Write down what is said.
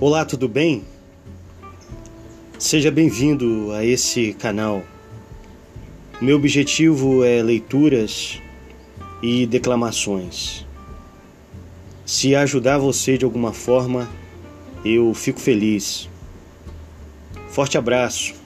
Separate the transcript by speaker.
Speaker 1: Olá, tudo bem? Seja bem-vindo a esse canal. Meu objetivo é leituras e declamações. Se ajudar você de alguma forma, eu fico feliz. Forte abraço.